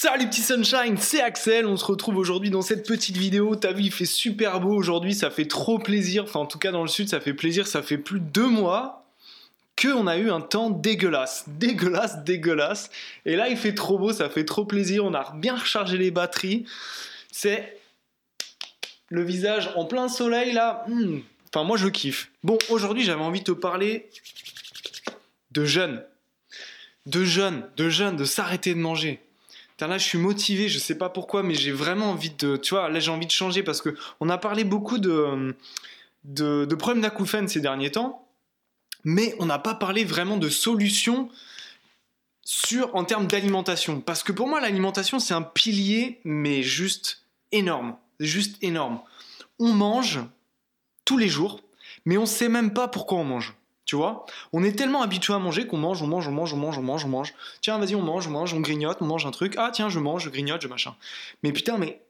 Salut petit sunshine, c'est Axel, on se retrouve aujourd'hui dans cette petite vidéo, t'as vu il fait super beau aujourd'hui, ça fait trop plaisir, enfin en tout cas dans le sud ça fait plaisir, ça fait plus de deux mois qu'on a eu un temps dégueulasse, dégueulasse, dégueulasse, et là il fait trop beau, ça fait trop plaisir, on a bien rechargé les batteries, c'est le visage en plein soleil là, hmm. enfin moi je kiffe. Bon aujourd'hui j'avais envie de te parler de jeunes, de jeunes, de jeunes, de s'arrêter de manger là, je suis motivé, je sais pas pourquoi, mais j'ai vraiment envie de, tu vois, là, j'ai envie de changer parce que on a parlé beaucoup de, de, problèmes d'acouphènes ces derniers temps, mais on n'a pas parlé vraiment de solutions sur, en termes d'alimentation. Parce que pour moi, l'alimentation, c'est un pilier, mais juste énorme. Juste énorme. On mange tous les jours, mais on sait même pas pourquoi on mange. Tu vois? On est tellement habitué à manger qu'on mange, on mange, on mange, on mange, on mange, on mange. Tiens, vas-y, on mange, on mange, on grignote, on mange un truc. Ah, tiens, je mange, je grignote, je machin. Mais putain, mais.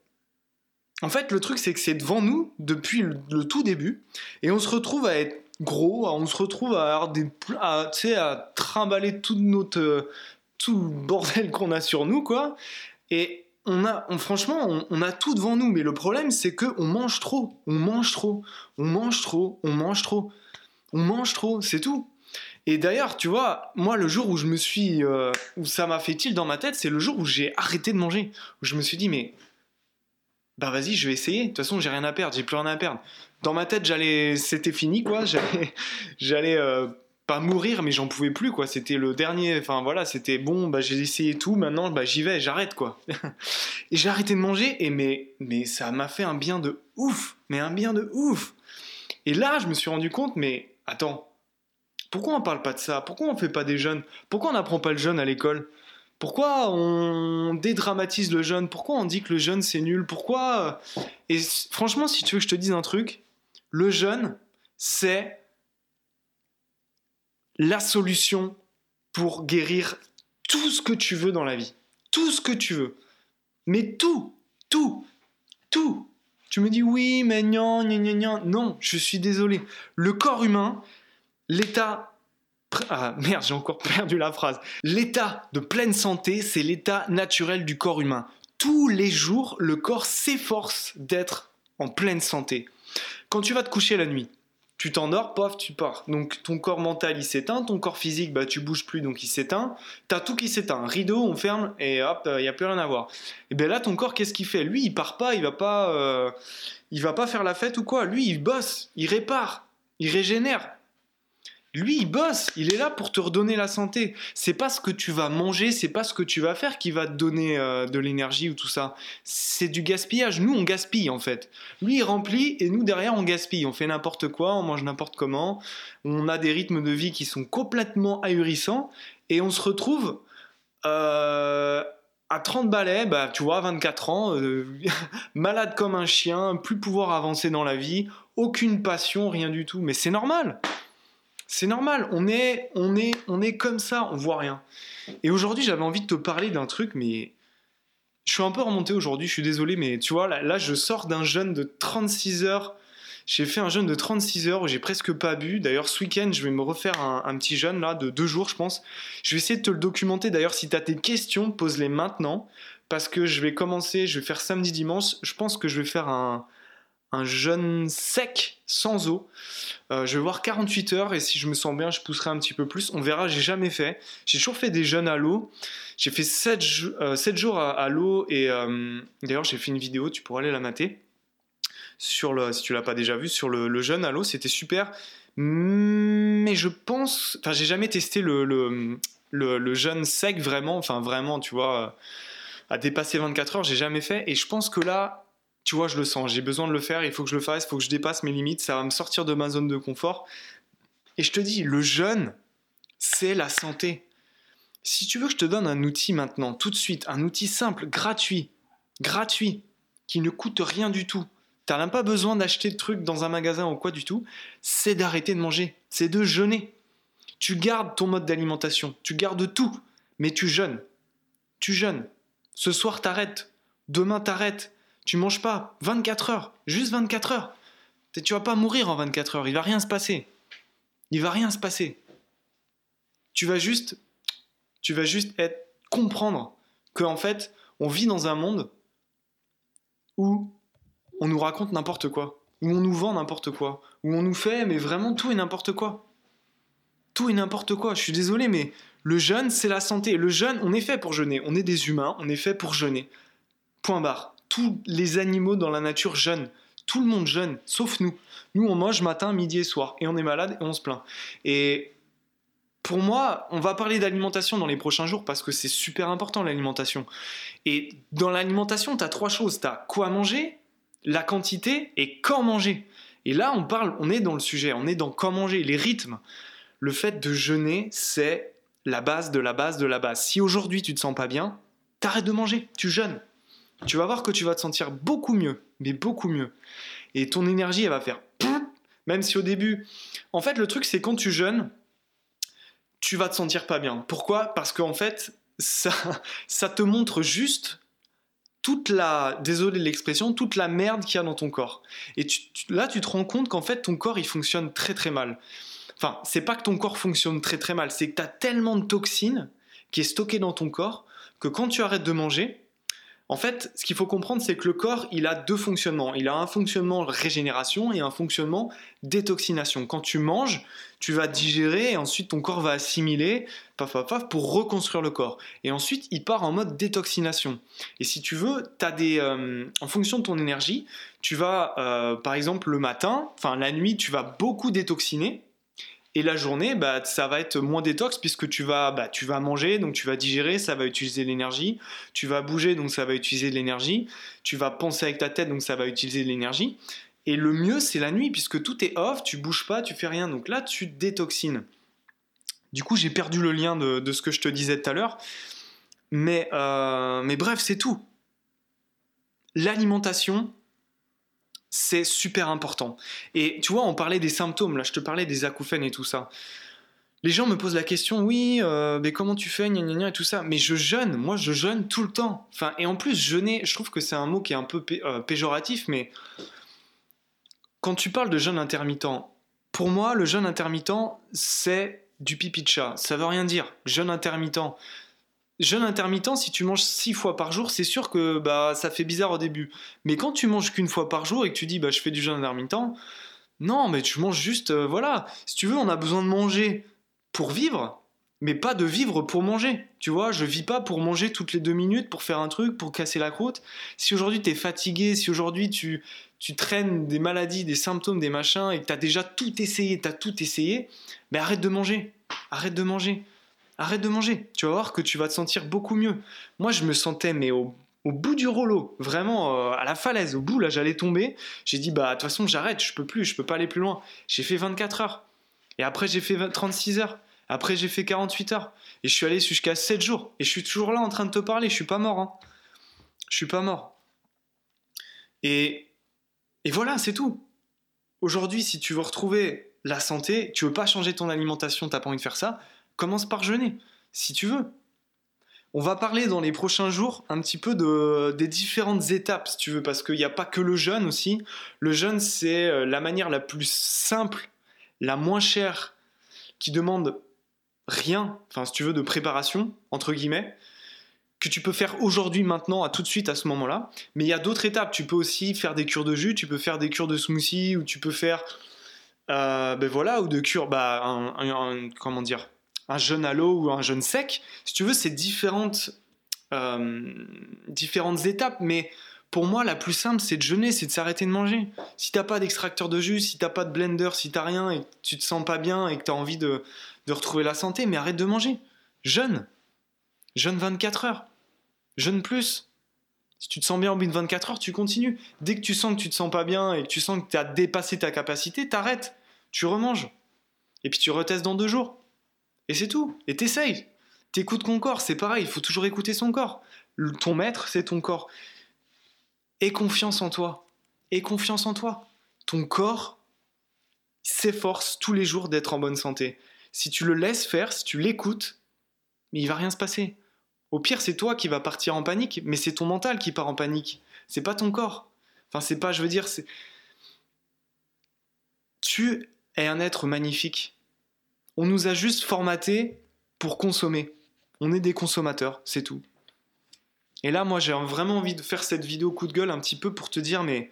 En fait, le truc, c'est que c'est devant nous depuis le, tout début. Et on se retrouve à être gros, on se retrouve à avoir des. à, à trimballer tout notre. tout le bordel qu'on a sur nous, quoi. Et on a, franchement, on, on, a tout devant nous, mais le problème, c'est que on mange trop, on mange trop, on mange trop, on mange trop on mange trop, c'est tout. Et d'ailleurs, tu vois, moi, le jour où je me suis, euh, où ça m'a fait tilt dans ma tête, c'est le jour où j'ai arrêté de manger. Où je me suis dit, mais, bah vas-y, je vais essayer. De toute façon, j'ai rien à perdre, j'ai plus rien à perdre. Dans ma tête, j'allais, c'était fini, quoi. J'allais, j'allais euh, pas mourir, mais j'en pouvais plus, quoi. C'était le dernier. Enfin voilà, c'était bon. Bah j'ai essayé tout. Maintenant, bah j'y vais, j'arrête, quoi. et j'ai arrêté de manger. Et mais, mais ça m'a fait un bien de ouf. Mais un bien de ouf. Et là, je me suis rendu compte, mais Attends, pourquoi on parle pas de ça? Pourquoi on fait pas des jeunes? Pourquoi on n'apprend pas le jeune à l'école? Pourquoi on dédramatise le jeune? Pourquoi on dit que le jeune c'est nul? Pourquoi Et franchement, si tu veux que je te dise un truc, le jeune, c'est la solution pour guérir tout ce que tu veux dans la vie. Tout ce que tu veux. Mais tout, tout, tout. Tu me dis oui, mais non, non, non, non. je suis désolé. Le corps humain, l'état. Ah merde, j'ai encore perdu la phrase. L'état de pleine santé, c'est l'état naturel du corps humain. Tous les jours, le corps s'efforce d'être en pleine santé. Quand tu vas te coucher la nuit, tu t'endors, pof, tu pars. Donc ton corps mental il s'éteint, ton corps physique bah tu bouges plus donc il s'éteint. T'as tout qui s'éteint, rideau, on ferme et hop, il y a plus rien à voir. Et bien là ton corps qu'est-ce qu'il fait? Lui il part pas, il va pas, euh, il va pas faire la fête ou quoi. Lui il bosse, il répare, il régénère. Lui, il bosse, il est là pour te redonner la santé. C'est pas ce que tu vas manger, c'est pas ce que tu vas faire qui va te donner euh, de l'énergie ou tout ça. C'est du gaspillage. Nous, on gaspille en fait. Lui, il remplit et nous, derrière, on gaspille. On fait n'importe quoi, on mange n'importe comment. On a des rythmes de vie qui sont complètement ahurissants et on se retrouve euh, à 30 balais, bah, tu vois, 24 ans, euh, malade comme un chien, plus pouvoir avancer dans la vie, aucune passion, rien du tout. Mais c'est normal. C'est normal, on est, on, est, on est comme ça, on voit rien. Et aujourd'hui, j'avais envie de te parler d'un truc, mais je suis un peu remonté aujourd'hui, je suis désolé, mais tu vois, là, je sors d'un jeûne de 36 heures. J'ai fait un jeûne de 36 heures où j'ai presque pas bu. D'ailleurs, ce week-end, je vais me refaire un, petit jeûne là de deux jours, je pense. Je vais essayer de te le documenter. D'ailleurs, si tu as tes questions, pose-les maintenant. Parce que je vais commencer, je vais faire samedi, dimanche. Je pense que je vais faire un, un jeûne sec, sans eau. Euh, je vais voir 48 heures et si je me sens bien, je pousserai un petit peu plus. On verra, j'ai jamais fait. J'ai toujours fait des jeûnes à l'eau. J'ai fait 7, euh, jours à, l'eau et euh, d'ailleurs j'ai fait une vidéo, tu pourras aller la mater. Sur le, si tu l'as pas déjà vu, sur le, jeûne à l'eau, c'était super. Mais je pense, enfin j'ai jamais testé le, le, le, jeûne sec vraiment, enfin vraiment, tu vois, à dépasser 24 heures, j'ai jamais fait. Et je pense que là, tu vois, je le sens, j'ai besoin de le faire, il faut que je le fasse, il faut que je dépasse mes limites, ça va me sortir de ma zone de confort. Et je te dis, le jeûne, c'est la santé. Si tu veux que je te donne un outil maintenant, tout de suite, un outil simple, gratuit, gratuit, qui ne coûte rien du tout, tu n'as même pas besoin d'acheter de trucs dans un magasin ou quoi du tout, c'est d'arrêter de manger, c'est de jeûner. Tu gardes ton mode d'alimentation, tu gardes tout, mais tu jeûnes. Tu jeûnes. Ce soir, t'arrêtes. Demain, t'arrêtes. Tu manges pas 24 heures, juste 24 heures. Tu vas pas mourir en 24 heures, il va rien se passer. Il va rien se passer. Tu vas juste tu vas juste être comprendre que en fait, On vit dans un monde où on nous raconte n'importe quoi, où on nous vend n'importe quoi, où on nous fait, mais vraiment tout et n'importe quoi. Tout et n'importe quoi. Je suis désolé, mais le jeûne, c'est la santé. Le jeûne, on est fait pour jeûner. On est des humains, on est fait pour jeûner. Point barre. Tous les animaux dans la nature jeûnent. Tout le monde jeûne, sauf nous. Nous, on mange matin, midi et soir. Et on est malade et on se plaint. Et pour moi, on va parler d'alimentation dans les prochains jours parce que c'est super important l'alimentation. Et dans l'alimentation, tu as trois choses. Tu as quoi manger, la quantité et quand manger. Et là, on parle, on est dans le sujet, on est dans quand manger, les rythmes. Le fait de jeûner, c'est la base de la base de la base. Si aujourd'hui tu te sens pas bien, t'arrêtes de manger, tu jeûnes. Tu vas voir que tu vas te sentir beaucoup mieux, mais beaucoup mieux. Et ton énergie, elle va faire même si au début. En fait, le truc, c'est quand tu jeûnes, tu vas te sentir pas bien. Pourquoi? Parce qu'en fait, ça, ça te montre juste toute la, désolé l'expression, toute la merde qu'il y a dans ton corps. Et là, tu te rends compte qu'en fait, ton corps, il fonctionne très très mal. Enfin, c'est pas que ton corps fonctionne très très mal, c'est que tu as tellement de toxines qui est stockées dans ton corps que quand tu arrêtes de manger, en fait, ce qu'il faut comprendre, c'est que le corps, il a deux fonctionnements. Il a un fonctionnement régénération et un fonctionnement détoxination. Quand tu manges, tu vas digérer et ensuite ton corps va assimiler, paf, paf, paf, pour reconstruire le corps. Et ensuite, il part en mode détoxination. Et si tu veux, as des, euh, en fonction de ton énergie, tu vas, euh, par exemple, le matin, enfin la nuit, tu vas beaucoup détoxiner et la journée, bah, ça va être moins détox puisque tu vas, bah, tu vas manger, donc tu vas digérer, ça va utiliser l'énergie. Tu vas bouger, donc ça va utiliser de l'énergie. Tu vas penser avec ta tête, donc ça va utiliser de l'énergie. Et le mieux, c'est la nuit puisque tout est off, tu bouges pas, tu fais rien. Donc là, tu détoxines. Du coup, j'ai perdu le lien de, ce que je te disais tout à l'heure. Mais, euh, mais bref, c'est tout. L'alimentation, c'est super important. Et tu vois, on parlait des symptômes, là je te parlais des acouphènes et tout ça. Les gens me posent la question, oui, euh, mais comment tu fais, gna, gna, gna, et tout ça. Mais je jeûne, moi je jeûne tout le temps. Enfin, et en plus, jeûner, je trouve que c'est un mot qui est un peu euh, péjoratif, mais quand tu parles de jeûne intermittent, pour moi, le jeûne intermittent, c'est du pipi de chat. Ça veut rien dire. Jeûne intermittent, jeûne intermittent, si tu manges six fois par jour, c'est sûr que bah, ça fait bizarre au début. Mais quand tu manges qu'une fois par jour et que tu dis bah, je fais du jeûne intermittent, non, mais tu manges juste, euh, voilà. Si tu veux, on a besoin de manger pour vivre, mais pas de vivre pour manger. Tu vois, je vis pas pour manger toutes les deux minutes, pour faire un truc, pour casser la croûte. Si aujourd'hui tu es fatigué, si aujourd'hui tu, tu traînes des maladies, des symptômes, des machins, et que tu as déjà tout essayé, tu as tout essayé, mais arrête de manger. Arrête de manger arrête de manger. Tu vas voir que tu vas te sentir beaucoup mieux. Moi, je me sentais, mais au, bout du rouleau, vraiment euh, à la falaise, au bout, là, j'allais tomber. J'ai dit, bah, de toute façon, j'arrête, je peux plus, je peux pas aller plus loin. J'ai fait 24 heures. Et après, j'ai fait 36 heures. Après, j'ai fait 48 heures. Et je suis allé jusqu'à 7 jours. Et je suis toujours là en train de te parler. Je suis pas mort. Hein. Je suis pas mort. Et, et voilà, c'est tout. Aujourd'hui, si tu veux retrouver la santé, tu veux pas changer ton alimentation, t'as pas envie de faire ça, commence par jeûner, si tu veux. On va parler dans les prochains jours un petit peu de, des différentes étapes, si tu veux, parce qu'il n'y a pas que le jeûne aussi. Le jeûne, c'est euh, la manière la plus simple, la moins chère, qui demande rien, enfin, si tu veux, de préparation, entre guillemets, que tu peux faire aujourd'hui, maintenant, à tout de suite, à ce moment-là. Mais il y a d'autres étapes. Tu peux aussi faire des cures de jus, tu peux faire des cures de smoothie, ou tu peux faire, euh, ben voilà, ou de cures, bah, comment dire, un jeûne à l'eau ou un jeûne sec. Si tu veux, c'est différentes, euh, différentes étapes, mais pour moi, la plus simple, c'est de jeûner, c'est de s'arrêter de manger. Si t'as pas d'extracteur de jus, si t'as pas de blender, si t'as rien et que tu te sens pas bien et que tu as envie de, retrouver la santé, mais arrête de manger. Jeûne. Jeûne 24 heures. Jeûne plus. Si tu te sens bien au bout de 24 heures, tu continues. Dès que tu sens que tu te sens pas bien et que tu sens que tu as dépassé ta capacité, t'arrêtes. Tu remanges. Et puis tu retestes dans deux jours. Et c'est tout. Et t'essayes. T'écoutes ton corps, c'est pareil, il faut toujours écouter son corps. ton maître, c'est ton corps. Aie confiance en toi. Aie confiance en toi. Ton corps s'efforce tous les jours d'être en bonne santé. Si tu le laisses faire, si tu l'écoutes, mais il va rien se passer. Au pire, c'est toi qui vas partir en panique, mais c'est ton mental qui part en panique. C'est pas ton corps. Enfin, c'est pas, je veux dire, c'est. Tu es un être magnifique. On nous a juste formaté pour consommer. On est des consommateurs, c'est tout. Et là, moi, j'ai vraiment envie de faire cette vidéo coup de gueule un petit peu pour te dire, mais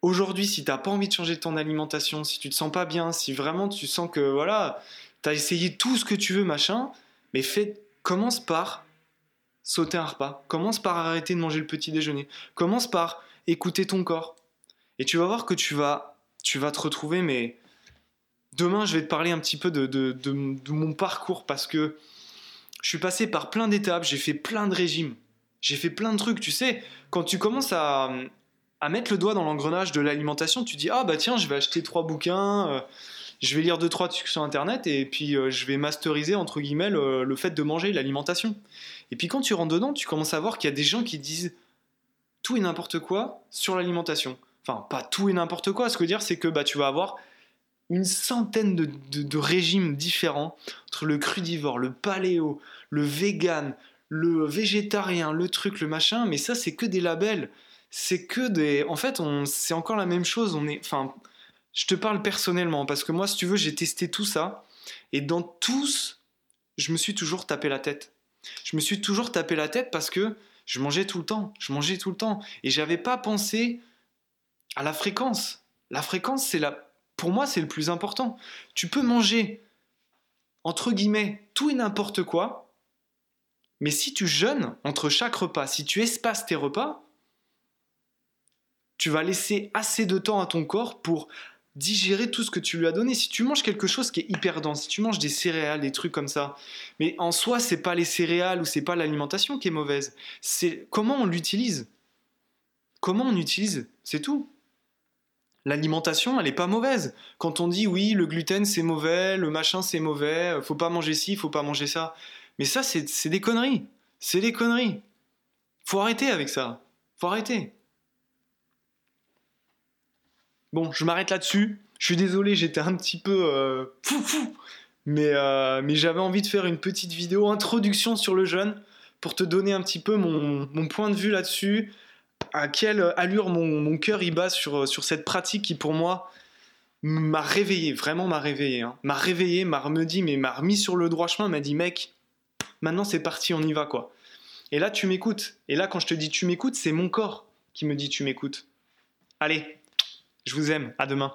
aujourd'hui, si t'as pas envie de changer ton alimentation, si tu te sens pas bien, si vraiment tu sens que voilà, t'as essayé tout ce que tu veux, machin, mais commence par sauter un repas, commence par arrêter de manger le petit déjeuner, commence par écouter ton corps, et tu vas voir que tu vas, tu vas te retrouver, mais demain, je vais te parler un petit peu de, mon parcours parce que je suis passé par plein d'étapes, j'ai fait plein de régimes, j'ai fait plein de trucs, tu sais, quand tu commences à, mettre le doigt dans l'engrenage de l'alimentation, tu dis ah bah tiens, je vais acheter trois bouquins, euh, je vais lire deux trois trucs sur internet et puis euh, je vais masteriser entre guillemets le, fait de manger l'alimentation. Et puis quand tu rentres dedans, tu commences à voir qu'il y a des gens qui disent tout et n'importe quoi sur l'alimentation. Enfin, pas tout et n'importe quoi. Ce que je veux dire, c'est que bah tu vas avoir une centaine de, régimes différents entre le crudivore, le paléo, le vegan, le végétarien, le truc, le machin. Mais ça, c'est que des labels c'est que des. En fait, on... c'est encore la même chose. On est. Enfin, je te parle personnellement parce que moi, si tu veux, j'ai testé tout ça et dans tous, je me suis toujours tapé la tête. Je me suis toujours tapé la tête parce que je mangeais tout le temps. Je mangeais tout le temps et j'avais pas pensé à la fréquence. La fréquence, c'est la. Pour moi, c'est le plus important. Tu peux manger entre guillemets tout et n'importe quoi, mais si tu jeûnes entre chaque repas, si tu espaces tes repas, tu vas laisser assez de temps à ton corps pour digérer tout ce que tu lui as donné. Si tu manges quelque chose qui est hyper dense, si tu manges des céréales, des trucs comme ça, mais en soi, c'est pas les céréales ou c'est pas l'alimentation qui est mauvaise, c'est comment on l'utilise. Comment on utilise, c'est tout. L'alimentation, elle n'est pas mauvaise. Quand on dit oui, le gluten c'est mauvais, le machin c'est mauvais, faut pas manger ci, faut pas manger ça. Mais ça, c'est des conneries. C'est des conneries. Faut arrêter avec ça. Faut arrêter. Bon, je m'arrête là-dessus. Je suis désolé, j'étais un petit peu euh, fou fou. Mais, euh, mais j'avais envie de faire une petite vidéo introduction sur le jeûne pour te donner un petit peu mon, point de vue là-dessus, à quelle allure mon, cœur y bat sur, sur cette pratique qui pour moi m'a réveillé, vraiment m'a réveillé. Hein. M'a réveillé, m'a mais m'a remis sur le droit chemin, m'a dit mec, maintenant c'est parti, on y va quoi. Et là tu m'écoutes. Et là quand je te dis tu m'écoutes, c'est mon corps qui me dit tu m'écoutes. Allez, je vous aime. À demain.